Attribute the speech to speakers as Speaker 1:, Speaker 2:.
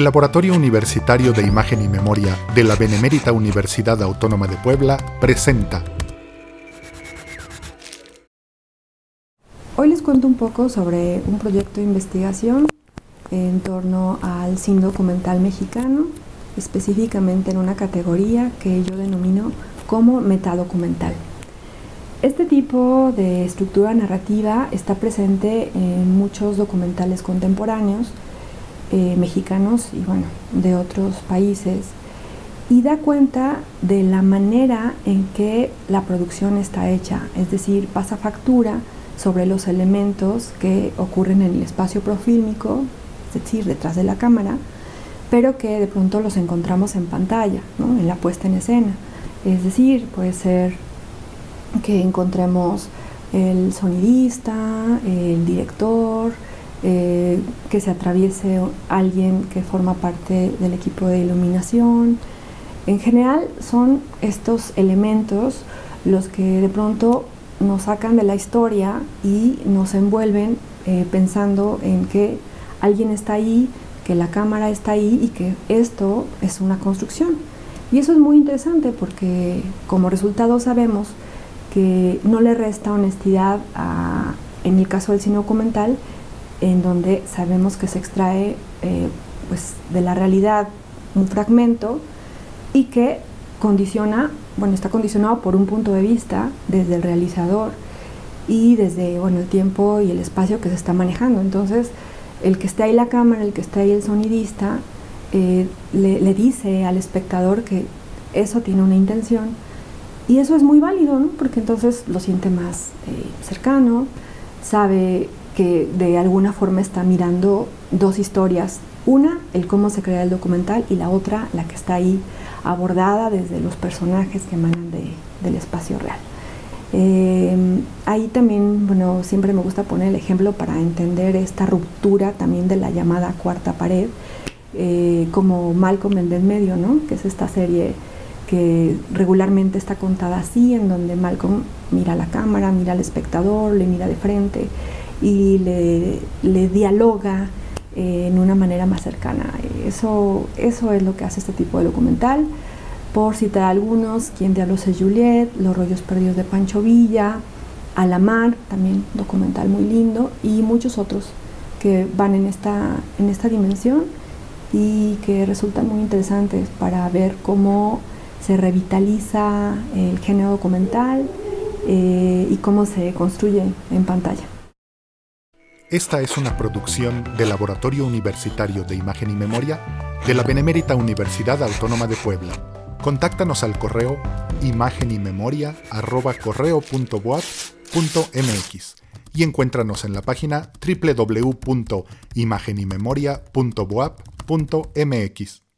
Speaker 1: El Laboratorio Universitario de Imagen y Memoria de la Benemérita Universidad Autónoma de Puebla presenta.
Speaker 2: Hoy les cuento un poco sobre un proyecto de investigación en torno al cine documental mexicano, específicamente en una categoría que yo denomino como metadocumental. Este tipo de estructura narrativa está presente en muchos documentales contemporáneos, eh, mexicanos y bueno, de otros países y da cuenta de la manera en que la producción está hecha, es decir, pasa factura sobre los elementos que ocurren en el espacio profílmico, es decir, detrás de la cámara, pero que de pronto los encontramos en pantalla, en la puesta en escena. Es decir, puede ser que encontremos el sonidista, el director, eh, que se atraviese alguien que forma parte del equipo de iluminación. En general son estos elementos los que de pronto nos sacan de la historia y nos envuelven eh, pensando en que alguien está ahí, que la cámara está ahí y que esto es una construcción. Y eso es muy interesante porque como resultado sabemos que no le resta honestidad a, en el caso del cine documental, en donde sabemos que se extrae eh, pues, de la realidad un fragmento y que condiciona, bueno, está condicionado por un punto de vista desde el realizador y desde bueno, el tiempo y el espacio que se está manejando. Entonces, el que esté ahí la cámara, el que esté ahí el sonidista, eh, le, dice al espectador que eso tiene una intención y eso es muy válido, ¿no? porque entonces lo siente más eh, cercano, sabe que de alguna forma está mirando dos historias. Una, el cómo se crea el documental y la otra, la que está ahí abordada desde los personajes que emanan del espacio real. Eh, ahí también, bueno, siempre me gusta poner el ejemplo para entender esta ruptura también de la llamada cuarta pared, eh, como Malcolm en medio, ¿no? Que es esta serie que regularmente está contada así, en donde Malcolm mira a la cámara, mira al espectador, le mira de frente y le, dialoga eh, en una manera más cercana. Eso, eso es lo que hace este tipo de documental. Por citar algunos, Quien diablos es Juliet, Los rollos perdidos de Pancho Villa, A la mar, también documental muy lindo, y muchos otros que van en esta, en esta dimensión y que resultan muy interesantes para ver cómo se revitaliza el género documental eh, y cómo se construye en pantalla.
Speaker 1: Esta es una producción del Laboratorio Universitario de Imagen y Memoria de la Benemérita Universidad Autónoma de Puebla. Contáctanos al correo imagenymemoria.correo.boap.mx y encuéntranos en la página www.imagenymemoria.boap.mx.